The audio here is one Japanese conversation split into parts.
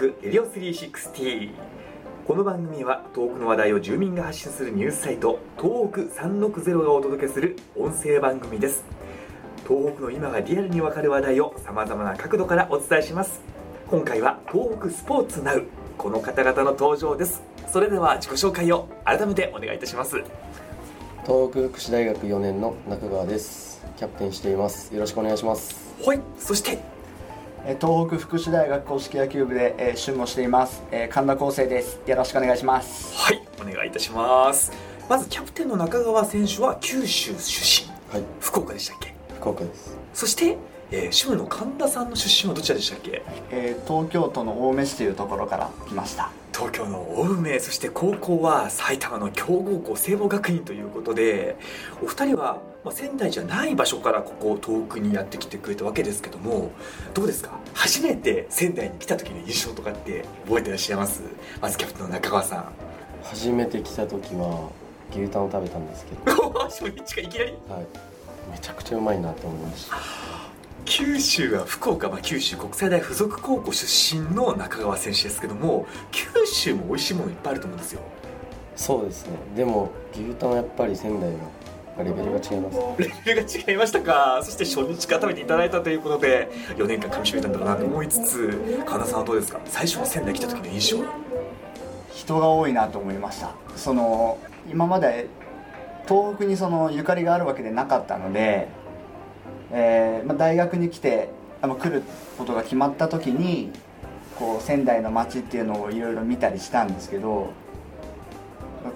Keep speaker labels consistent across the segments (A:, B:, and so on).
A: 北レディオ360この番組は東北の話題を住民が発信するニュースサイト東北360がお届けする音声番組です。東北の今がリアルにわかる話題をさまざまな角度からお伝えします。今回は東北スポーツナウこの方々の登場です。それでは自己紹介を改めてお願いいたします。
B: 東北福祉大学4年の中川です。キャプテンしています。よろしくお願いします。
A: はい。そして
C: えー東北福祉大学公式野球部で、えー、主務をしています、えー神田康生です。よろしくお願いします。
A: はいお願いいたします。まずキャプテンの中川選手は九州出身。
B: はい。
A: 福岡でしたっけ？
B: 福岡です。
A: そして、えー、主務の神田さんの出身はどちらでしたっけ？
C: えー東京都の青梅市というところから来ました。
A: 東京の青梅そして高校は埼玉の強豪校聖望学院ということでお二人は、まあ、仙台じゃない場所からここ遠くにやってきてくれたわけですけどもどうですか？初めて仙台に来た時の印象とかって覚えてらっしゃいます？まずキャプテンの中川さん。
B: 初めて来た時は牛タンを食べたんですけど、
A: 初日がいきなり？
B: はい、めちゃくちゃうまいなと思いました
A: 九州は福岡、まあ、九州国際大附属高校出身の中川選手ですけども九州も美味しいものいっぱいあると思うんですよ。
B: そうですね。でも牛タンはやっぱり仙台がレベルが違います。
A: レベルが違いましたか。そして初日から食べていただいたということで4年間噛みしめたんだろうなと思いつつ神田さんはどうですか？最初に仙台来た時の印象
C: 人が多いなと思いました。その今まで東北にそのゆかりがあるわけでなかったので、えーまあ、大学に来てあの来ることが決まった時にこう仙台の街っていうのをいろいろ見たりしたんですけど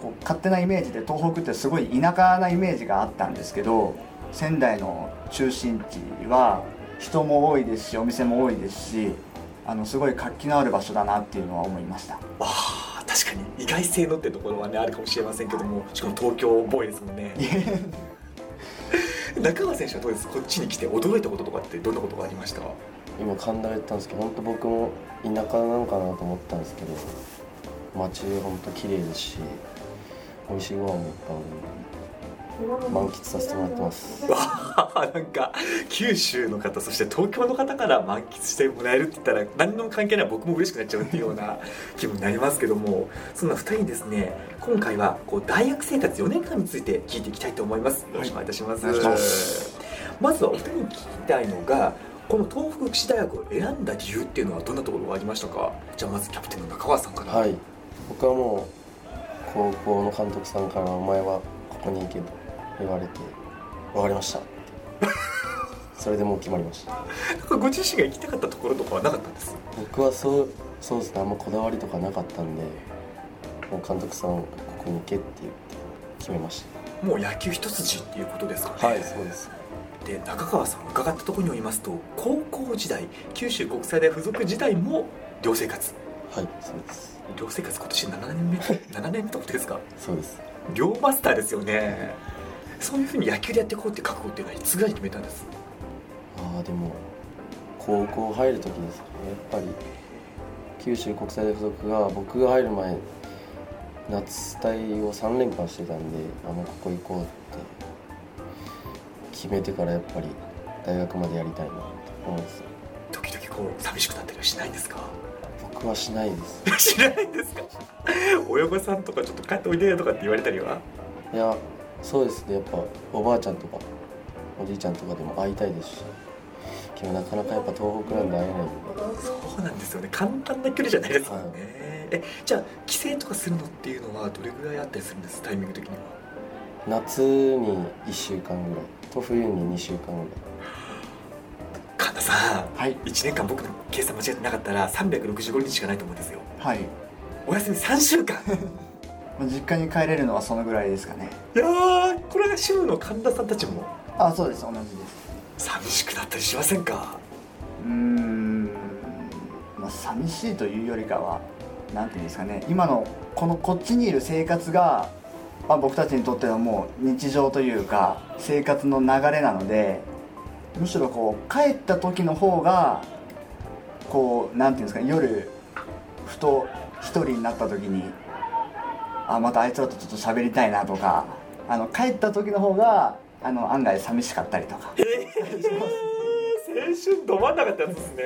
C: こう勝手なイメージで東北ってすごい田舎なイメージがあったんですけど仙台の中心地は人も多いですしお店も多いですしあのすごい活気のある場所だなっていうのは思いました。
A: あー確かに意外性のってところはねあるかもしれませんけどもしかも東京ボーイですもんね 中川選手はどうです？こっちに来て驚いたこととかってどんなことがありました？
B: 今神田が言ったんですけど本当僕も田舎なのかなと思ったんですけど街本当綺麗ですし美味しいご飯もいっぱいあるんで満喫させてもらってます。
A: なんか九州の方そして東京の方から満喫してもらえるって言ったら何の関係ない僕も嬉しくなっちゃうっていうような気分になりますけどもそんな2人にですね今回はこう大学生活4年間について聞いていきたいと思います。よろしくお願いいたします,、
C: お願いします。
A: まずはお二人に聞きたいのがこの東北福祉大学を選んだ理由っていうのはどんなところがありましたか？じゃあまずキャプテンの中川さんから。
B: はい。僕はもう高校の監督さんから「お前はここに行け」と言われて「分かりました」それでもう決まりました。
A: ご自身が行きたかったところとかはなかったんです？
B: 僕はそうそうですね。あんまこだわりとかなかったんでもう監督さんここに行けって言って決めまし
A: もう野球一筋っていうことですかね。
B: たはいそうです。
A: で中川さん伺ったところによりますと高校時代九州国際大附属時代も寮生活。
B: はいそうです。
A: 寮生活今年7年目？7年目ってことですか？
B: そうです。
A: 寮マスターですよね。そういうふうに野球でやっていこうって覚悟っていうのはいつぐらいに決めたんです？
B: ああでも高校入る時ですかね。やっぱり九州国際大附属が僕が入る前夏隊を3連覇してたんであもうここ行こうって。決めてからやっぱり大学までやりたいなと思ってた。
A: 時々こう寂しくなったりはしないんですか？
B: 僕はしないです。
A: しないんですか？親御さんとかちょっと帰っておいでよとかって言われたりは？い
B: やそうですね。やっぱおばあちゃんとかおじいちゃんとかでも会いたいですし。なかなかやっぱ東北なんで会えない
A: そうなんですよね。簡単な距離じゃないですもんね、えじゃあ帰省とかするのっていうのはどれぐらいあったりするんですタイミング的には？
B: 夏に1週間ぐらいと冬に2週間ぐらい。
A: 神田さん
C: はい。
A: 1年間僕の計算間違ってなかったら365日しかないと思うんですよ。
C: はい。
A: お休み3週間。
C: まあ実家に帰れるのはそのぐらいですかね。
A: いやーこれが週の神田さんたちも。
C: あそうです。同じです。
A: 寂しくなったりしませんか？
C: うーん、まあ、寂しいというよりかはなんていうんですかね今のこのこっちにいる生活が、まあ、僕たちにとってのもう日常というか生活の流れなのでむしろこう帰った時の方がこうなんていうんですかね夜ふと一人になった時にあまたあいつらとちょっと喋りたいなとかあの帰った時の方があの案外寂しかったりとか。
A: えー、春ど真ん中ってやつですね。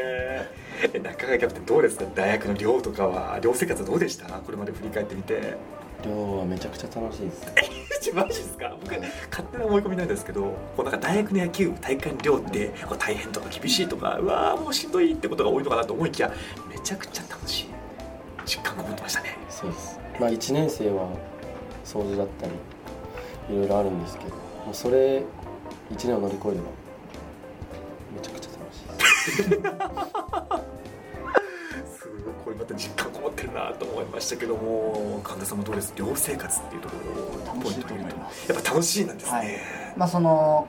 A: え中川キャプテンどうですか？大学の寮とかは寮生活はどうでした？これまで振り返ってみて。
B: 寮はめちゃくちゃ楽しいです
A: マジですか？僕勝手な思い込みなんですけどこうなんか大学の野球部体育館寮ってこう大変とか厳しいとかうわーもうしんどいってことが多いのかなと思いきやめちゃくちゃ楽しい。実感が持ってましたね。
B: そうです。まあ1年生は掃除だったりいろいろあるんですけどもうそれ1年を乗り越えればす
A: すごいまた実感こもってるなと思いましたけども神田さんもどうです？寮生活っていうところを
C: 楽しいと思います。
A: やっぱ楽しいなんですね、
C: はい。まあその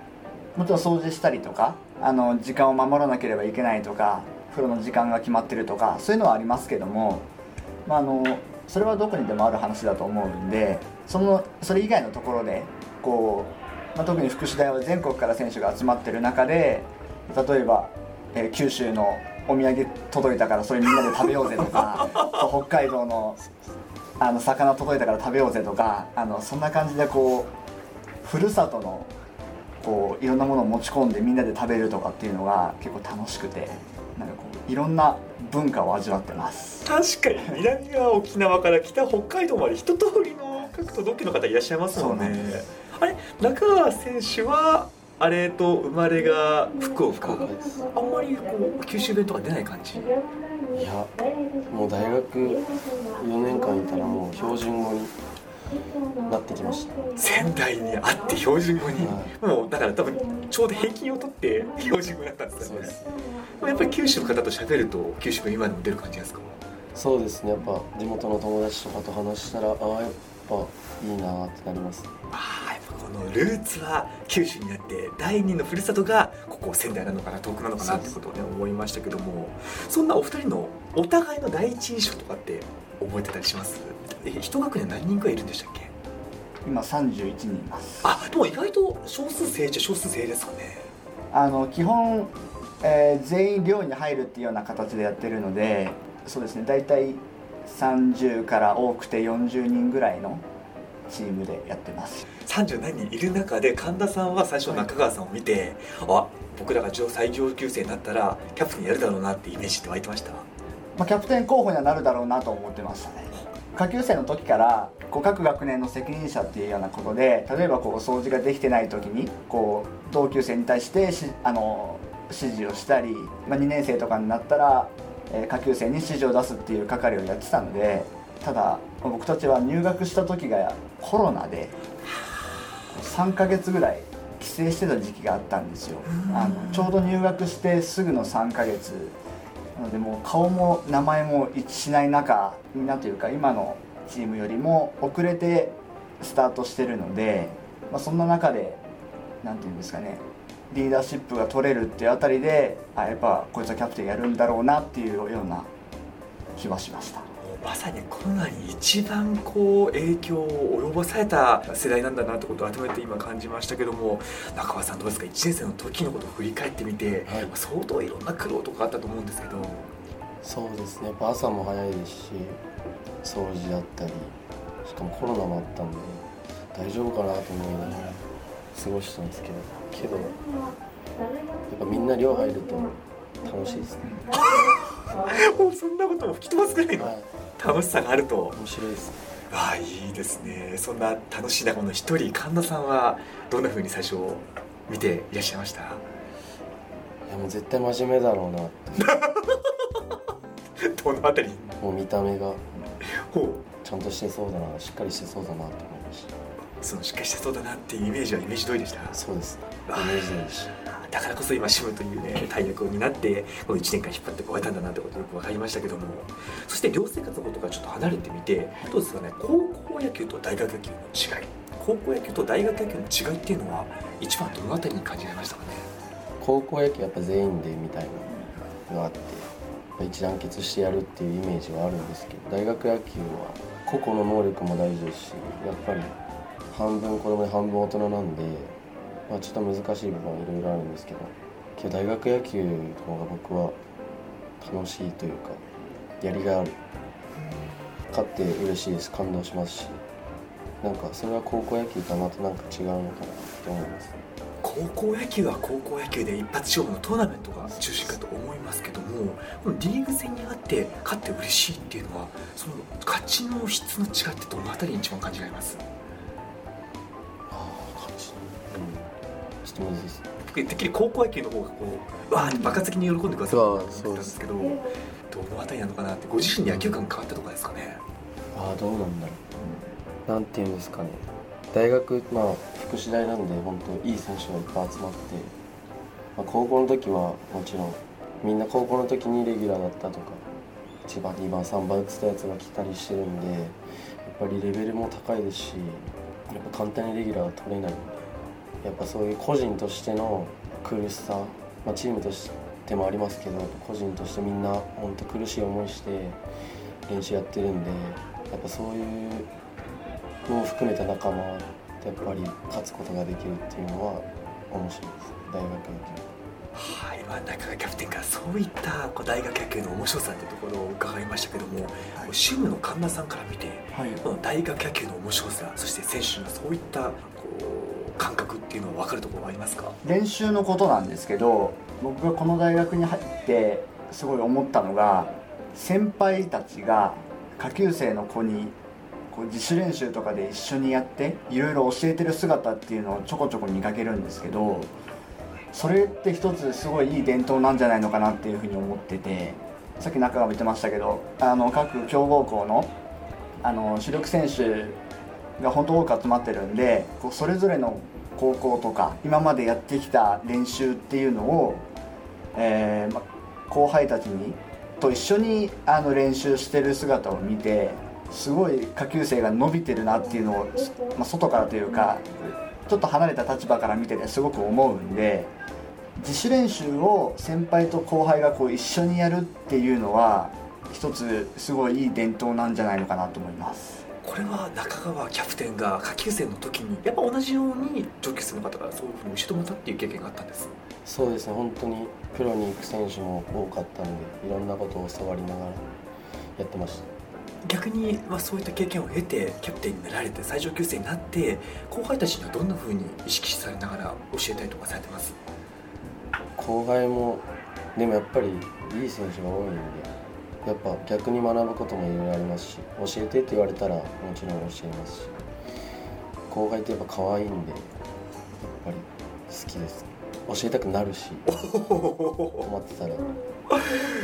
C: もちろん掃除したりとかあの時間を守らなければいけないとか風呂の時間が決まってるとかそういうのはありますけども、まあ、あのそれはどこにでもある話だと思うんでそのそれ以外のところでこう、まあ、特に福祉大は全国から選手が集まってる中で例えば、えー九州のお土産届いたからそれみんなで食べようぜとか 北海道のあの魚届いたから食べようぜとかあのそんな感じでこうふるさとのこういろんなものを持ち込んでみんなで食べるとかっていうのが結構楽しくてなんかこういろんな文化を味わってます。
A: 確かに。南は沖縄から北北海道まで一通りの各都道府県の方いらっしゃいますもん
C: そうなん
A: ねあれ中川選手はあれと生まれが福岡
B: です
A: あんまりこう九州弁とか出ない感じ？
B: いやもう大学4年間いたらもう標準語になってきました。
A: 仙台にあって標準語に、もうだから多分ちょうど平均を取って標準語になったんですよね。
B: そうです。
A: やっぱり九州の方と喋ると九州弁今でも出る感じですか？
B: そうですね。やっぱ地元の友達とかと話したらああやっぱいいなってなります。
A: ああのルーツは九州にあって第二のふるさとがここ仙台なのかな遠くなのかなってことをね思いましたけどもそんなお二人のお互いの第一印象とかって覚えてたりします？え一学年何人くらいいるんでしたっけ？
C: 今31人います。
A: あでも意外と少数精っちゃ少数精ですかね。
C: あの基本、えー全員寮に入るっていうような形でやってるのでそうですね大体30から多くて40人ぐらいのチームでやってます。
A: 30何人いる中で神田さんは最初中川さんを見てあ僕らが上最上級生になったらキャプテンやるだろうなってイメージって湧いてました？
C: まあ、キャプテン候補にはなるだろうなと思ってましたね。下級生の時からこう各学年の責任者っていうようなことで例えばこう掃除ができてない時にこう同級生に対してしあの指示をしたり、まあ、2年生とかになったら、えー下級生に指示を出すっていう係をやってたのでただまあ僕たちは入学した時がコロナで3ヶ月ぐらい帰省してた時期があったんですよ。あのちょうど入学してすぐの3ヶ月。なのでもう顔も名前も一致しない中みんなというか今のチームよりも遅れてスタートしてるので、まあ、そんな中で何て言うんですかねリーダーシップが取れるっていうあたりであやっぱこいつはキャプテンやるんだろうなっていうような気はしました
A: まさにコロナに一番こう影響を及ぼされた世代なんだなってことを改めて今感じましたけども中川さんどうですか？1年生の時のことを振り返ってみて、
B: はい。
A: 相当いろんな苦労とかあったと思うんですけど。
B: そうですね。やっぱ朝も早いですし掃除だったりしかもコロナもあったんで大丈夫かなと思いながら過ごしたんですけどけどやっぱみんな寮入ると楽しいですね。
A: もうそんなことも吹き飛ばすぐらいの。
B: はい
A: 楽しさがあると。
B: 面白いですね。
A: ああいいですね。そんな楽しい仲間の一人神田さんはどんな風に最初見ていらっしゃいました？
B: いやもう絶対真面目だろうなって。
A: どのあたり？
B: もう見た目が。
A: ほう。
B: ちゃんとしてそうだなしっかりしてそうだなと思いました
A: そのしっかりしてそうだなっていうイメージはイメージ通りでした？
B: そうです。ねイ
A: あ
B: メージ通りでし
A: だからこそ今シムというね大役を担ってこの1年間引っ張ってこられたんだなってことよく分かりましたけどもそして寮生活のことからちょっと離れてみてどうですかね？高校野球と大学野球の違い。高校野球と大学野球の違いっていうのは一番どのあたりに感じられましたかね？
B: 高校野球やっぱ全員でみたいなのがあって一団結してやるっていうイメージはあるんですけど大学野球は個々の能力も大事ですしやっぱり半分子供で半分大人なんで、まあ、ちょっと難しい部分はいろいろあるんですけどけど大学野球の方が僕は楽しいというかやりがいある。勝って嬉しいです。感動しますしなんかそれは高校野球とはまたなんか違うのかなって思います。
A: 高校野球は高校野球で一発勝負のトーナメントが中心かと思いますけどもこのリーグ戦にあって勝って嬉しいっていうのはその勝ちの質の違いってどのあたりに一番感じられます？てっきり高校野球の方がこうわーって爆発的に喜んでくださると思ってたんですけどどのあたりなのかなってご自身で野球観変わったとかですかね？
B: ああどうなんだろう。なんていうんですかね。大学まあ福祉大なんで本当いい選手がいっぱい集まって、まあ、高校の時はもちろんみんな高校の時にレギュラーだったとか1番2番3番打ってたやつが来たりしてるんでやっぱりレベルも高いですしやっぱ簡単にレギュラーは取れない。んでやっぱそういう個人としての苦しさ、まあ、チームとしてもありますけど個人としてみんな本当苦しい思いして練習やってるんでやっぱそういうのを含めた仲間とやっぱり勝つことができるっていうのは面白いです。大学野
A: はい、まあ、中川キャプテンからそういったこう大学野球の面白さっていうところを伺いましたけども、主務の神田さんから見て
C: はい。
A: この大学野球の面白さそして選手のそういったこう感覚っていうのは分かるところはありますか？
C: 練習のことなんですけど僕がこの大学に入ってすごい思ったのが先輩たちが下級生の子にこう自主練習とかで一緒にやっていろいろ教えてる姿っていうのをちょこちょこ見かけるんですけどそれって一つすごいいい伝統なんじゃないのかなっていうふうに思っててさっき中川も言ってましたけどあの各強豪校のあの主力選手が本当多く集まってるんでこうそれぞれの高校とか今までやってきた練習っていうのを、えーま、後輩たちにと一緒にあの練習してる姿を見てすごい下級生が伸びてるなっていうのを、ま、外からというかちょっと離れた立場から見ててすごく思うんで自主練習を先輩と後輩がこう一緒にやるっていうのは一つすごいいい伝統なんじゃないのかなと思います。
A: これは中川キャプテンが下級生の時にやっぱ同じように上級生の方がそういうふうに教えてもたっていう経験があったんです。
B: そうですね。本当にプロに行く選手も多かったんでいろんなことを教わりながらやってました。
A: 逆に、まあ、そういった経験を経てキャプテンになられて最上級生になって後輩たちにはどんなふうに意識されながら教えたりとかされてます？
B: 後輩もでもやっぱりいい選手が多いんでやっぱ逆に学ぶこともいろいろありますし教えてって言われたらもちろん教えますし後輩ってやっぱ可愛いんでやっぱり好きです。教えたくなるし困ってたら。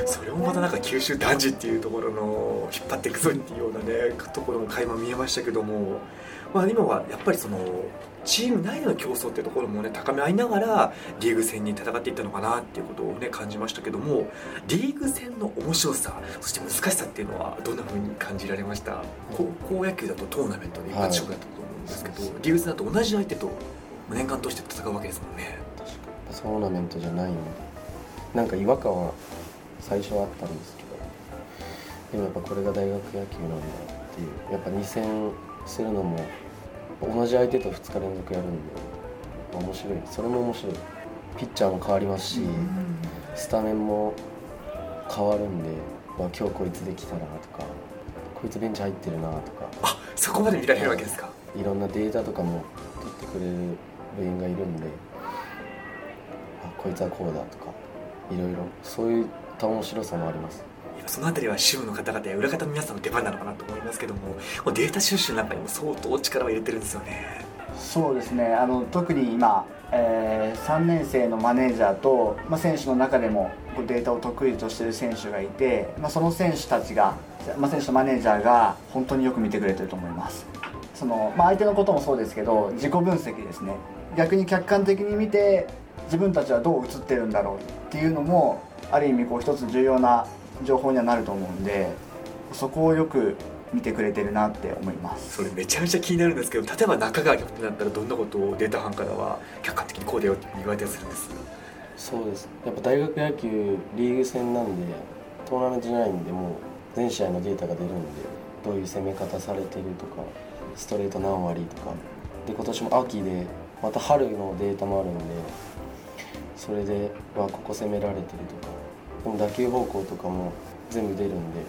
A: それもまたなんか九州男児っていうところの引っ張っていくぞっていうようなねところの垣間見えましたけども、まあ、今はやっぱりそのチーム内での競争っていうところもね高め合いながらリーグ戦に戦っていったのかなっていうことをね感じましたけども。リーグ戦の面白さそして難しさっていうのはどんな風に感じられました？高校野球だとトーナメントで一発勝負だったと思うんですけど、リーグ戦だと同じ相手と年間通して戦うわけですもんね
B: 確かにトーナメントじゃないんでなんか違和感は最初はあったんですけど。でもやっぱこれが大学野球なんだっていう。やっぱ2戦するのも同じ相手と2日連続やるんで面白い。それも面白い。ピッチャーも変わりますし、スタメンも変わるんで、まあ、今日こいつできたなとかこいつベンチ入ってるなとか。
A: あそこまで見られるわけですか。
B: い。ろんなデータとかも取ってくれる部員がいるんであこいつはこうだとかいろいろ。そういった面白さもあります。
A: そのあたりは支部の方々や裏方の皆さんの出番なのかなと思いますけどもデータ収集の中にも相当力を入れてるんですよね。
C: そうですね。あの特に今、えー3年生のマネージャーと、まあ、選手の中でもこうデータを得意としている選手がいて、まあ、その選手たちが、まあ、選手とマネージャーが本当によく見てくれてると思います。その、まあ、相手のこともそうですけど自己分析ですね。逆に客観的に見て自分たちはどう映ってるんだろうっていうのもある意味こう一つ重要な情報にはなると思うんでそこをよく見てくれてるなって思います。
A: それめちゃめちゃ気になるんですけど例えば中川キャプテンだったらどんなことをデータ班からは客観的にこうだよって言われたりするんです？
B: そうです。やっぱ大学野球リーグ戦なんでトーナメントじゃないんでもう全試合のデータが出るんでどういう攻め方されてるとかストレート何割とか。で今年も秋でまた春のデータもあるんでそれでわここ攻められてるとかでも打球方向とかも全部出るんで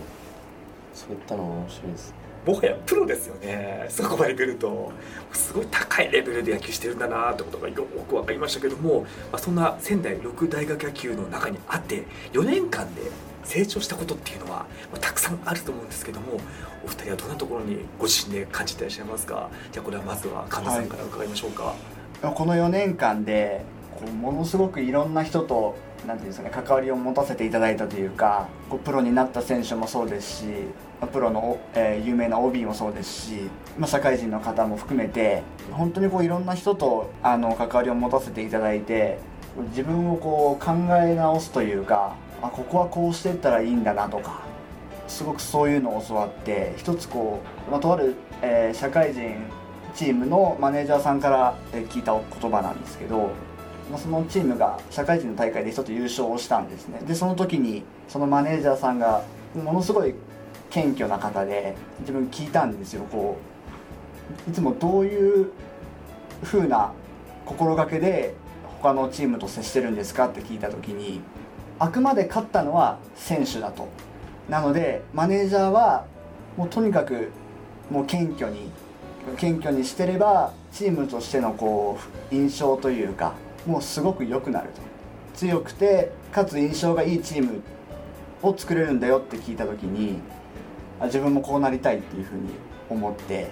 B: そういったのも面白いです。
A: もはやプロですよね。そこまで来ると。すごい高いレベルで野球してるんだなってことがよく分かりましたけども、まあ、そんな仙台六大学野球の中にあって4年間で成長したことっていうのは、まあ、たくさんあると思うんですけどもお二人はどんなところにご自身で感じていらっしゃいますか？じゃあこれはまずは神田さんから伺いましょうか、はい、
C: この4年間でものすごくいろんな人となんていうんですかね関わりを持たせていただいたというかこうプロになった選手もそうですしプロの、えー、有名な OB もそうですし、まあ、社会人の方も含めて本当にこういろんな人とあの関わりを持たせていただいて自分をこう考え直すというかあここはこうしていったらいいんだなとかすごくそういうのを教わって一つこう、まあ、とある、えー、社会人チームのマネージャーさんから聞いた言葉なんですけどそのチームが社会人の大会で一つ優勝をしたんですね。でその時にそのマネージャーさんがものすごい謙虚な方で自分聞いたんですよ。こういつもどういう風な心がけで他のチームと接してるんですかって聞いた時にあくまで勝ったのは選手だと。なのでマネージャーはもうとにかくもう謙虚に謙虚にしてればチームとしてのこう印象というかもうすごく良くなると。強くてかつ印象がいいチームを作れるんだよって聞いた時に自分もこうなりたいっていうふうに思って、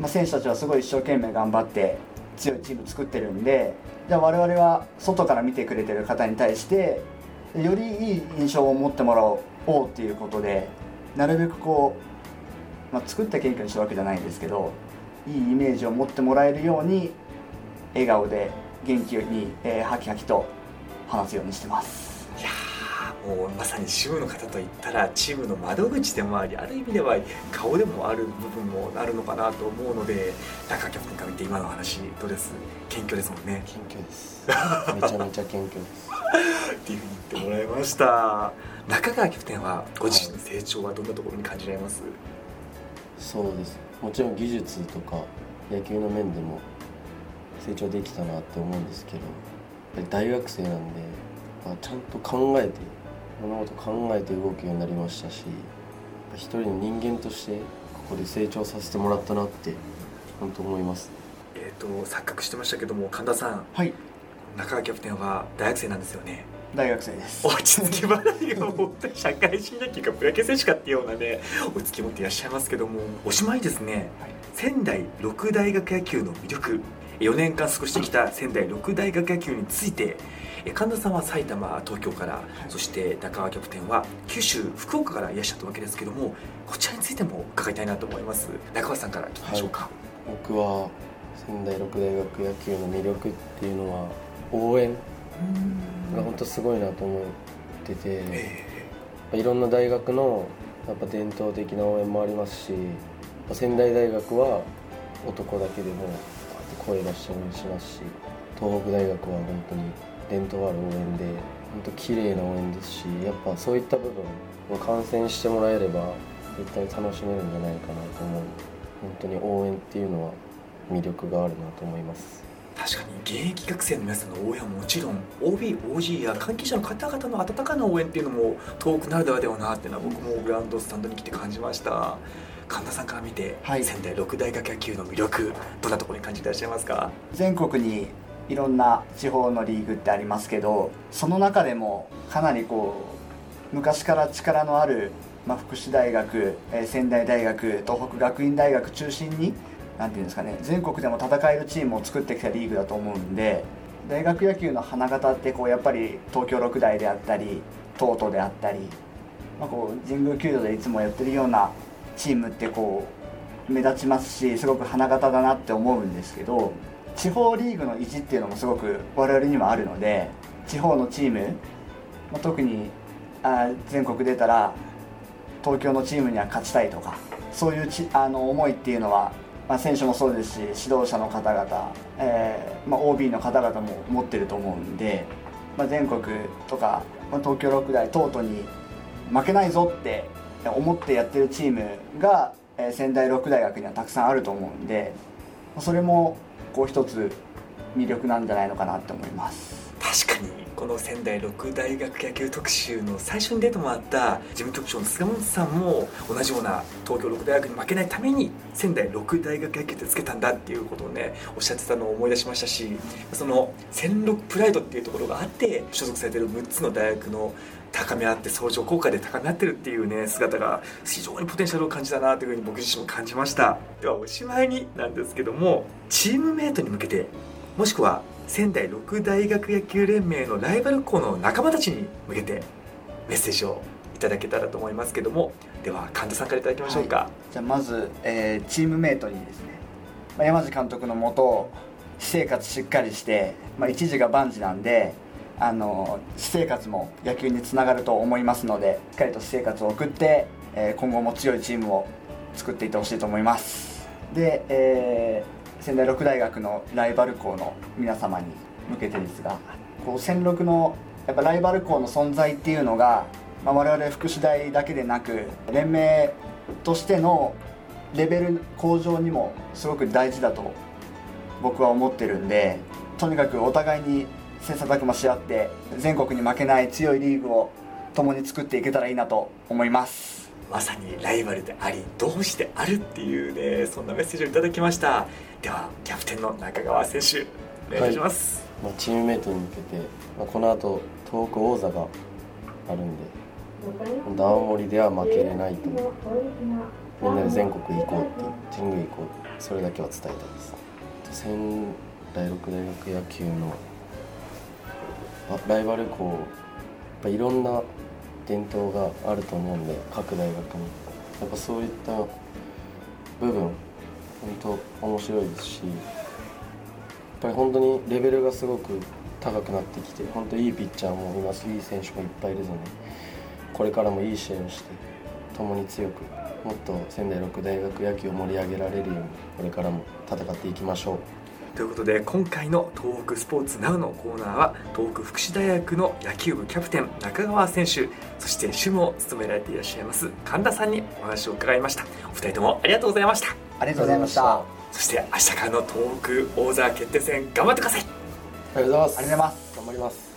C: まあ、選手たちはすごい一生懸命頑張って強いチーム作ってるんでじゃあ我々は外から見てくれてる方に対してよりいい印象を持ってもらおうっていうことでなるべくこう、まあ、作った謙虚にしたわけじゃないんですけどいいイメージを持ってもらえるように笑顔で元気に、えー、ハキハキと話すようにしてます。
A: いやもうまさに主務の方といったらチームの窓口でもありある意味では顔でもある部分もあるのかなと思うので中キャプテンから見て今の話どうです謙虚です。もんね
B: 謙虚です。めちゃめちゃ謙虚です。
A: っていうふうに言ってもらいました。中川キャプテンはご自身の成長はどんなところに感じられます、はい、
B: そうです。もちろん技術とか野球の面でも成長できたなって思うんですけど大学生なんで、まあ、ちゃんと考えて物事考えて動くようになりましたし一人の人間としてここで成長させてもらったなって本当思います。
A: えっ、ー、と錯覚してましたけども神田さん。
C: はい。
A: 中川キャプテンは大学生なんですよね。
C: 大学生です。
A: 落ち着き払いが本当に社会人野球かプロ野球選手かっていうようなね落ち着き持っていらっしゃいますけどもおしまいですね、はい、仙台六大学野球の魅力4年間過ごしてきた仙台六大学野球について神田さんは埼玉東京から、そして中川キャプテンは九州福岡からいらっしゃったわけですけどもこちらについても伺いたいなと思います。中川さんから聞きましょうか、はい、
B: 僕は仙台六大学野球の魅力っていうのは応援が本当すごいなと思ってて、えー、いろんな大学のやっぱ伝統的な応援もありますし仙台大学は男だけでも声出して応援しますし東北大学は本当に伝統ある応援で本当綺麗な応援ですしやっぱそういった部分を観戦してもらえれば絶対楽しめるんじゃないかなと思う。本当に応援っていうのは魅力があるなと思います。
A: 確かに現役学生の皆さんの応援はもちろん OB、OG や関係者の方々の温かな応援っていうのも遠くなるではではなっていうのは僕もグランドスタンドに来て感じました。神田さんから見て、はい、仙台六大学野球の魅力どんなところに感じていらっしゃいますか？
C: 全国にいろんな地方のリーグってありますけどその中でもかなりこう昔から力のある、まあ、福祉大学、えー、仙台大学東北学院大学中心になんていうんですかね全国でも戦えるチームを作ってきたリーグだと思うんで大学野球の花形ってこうやっぱり東京六大であったり東都であったり、まあ、こう神宮球場でいつもやってるようなチームってこう目立ちますしすごく花形だなって思うんですけど地方リーグの意地っていうのもすごく我々にはあるので地方のチーム、ま、特にあ全国出たら東京のチームには勝ちたいとかそういうちあの思いっていうのは、まあ、選手もそうですし指導者の方々、えーまあ、OB の方々も持ってると思うんで、まあ、全国とか、まあ、東京六大等々に負けないぞって思ってやってるチームが、仙台六大学にはたくさんあると思うんでそれもこう一つ魅力なんじゃないのかなって思います。
A: 確かにこの仙台六大学野球特集の最初に出てもらった事務局長の菅本さんも同じような東京六大学に負けないために仙台六大学野球ってつけたんだっていうことをねおっしゃってたのを思い出しましたしその仙六プライドっていうところがあって所属されてる6つの大学の高め合って相乗効果で高め合ってるっていうね姿が非常にポテンシャルを感じたなというふうに僕自身も感じました。ではおしまいになんですけどもチームメイトに向けてもしくは仙台六大学野球連盟のライバル校の仲間たちに向けてメッセージをいただけたらと思いますけどもでは神田さんからいただきましょうか、はい、
C: じゃあまず、えー、チームメイトにですね、ま、山地監督のもと私生活しっかりして、まあ、一時が万事なんであの私生活も野球につながると思いますのでしっかりと私生活を送って、えー、今後も強いチームを作っていってほしいと思います。で、えー、仙台六大学のライバル校の皆様に向けてですがこう仙六のやっぱライバル校の存在っていうのが、まあ、我々福祉大だけでなく連盟としてのレベル向上にもすごく大事だと僕は思ってるんでとにかくお互いに切磋琢磨し合って全国に負けない強いリーグを共に作っていけたらいいなと思います。
A: まさにライバルであり同志である？っていうねそんなメッセージをいただきました。ではキャプテンの中川選手お願いします、
B: はい、まあ、チームメイトに向けて、まあ、この後東北王座があるんで青森では負けれないとみんなで全国行こうって神宮行こうそれだけは伝えたいです。仙台六大学野球のライバル校やっぱいろんな伝統があると思うんで各大学にやっぱそういった部分本当面白いですしやっぱり本当にレベルがすごく高くなってきて本当いいピッチャーもいますいい選手もいっぱいいるのでこれからもいい試合をして共に強くもっと仙台六大学野球を盛り上げられるようにこれからも戦っていきましょう。
A: ということで今回の東北スポーツナウのコーナーは東北福祉大学の野球部キャプテン中川選手そして主務を務められていらっしゃいます神田さんにお話を伺いました。お二人ともありがとうございました。
C: ありがとうございました。
A: そして明日からの東北王座決定戦頑張ってください。
B: ありがとうございます。
C: ありがとうございます。
B: 頑張ります。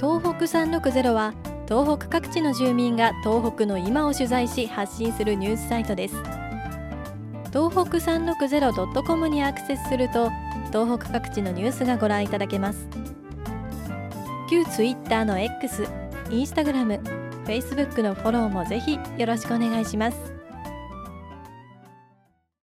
D: 東北360は東北各地の住民が東北の今を取材し発信するニュースサイトです。東北 360.com にアクセスすると東北各地のニュースがご覧いただけます。旧 Twitter の X、Instagram、Facebook のフォローもぜひよろしくお願いします。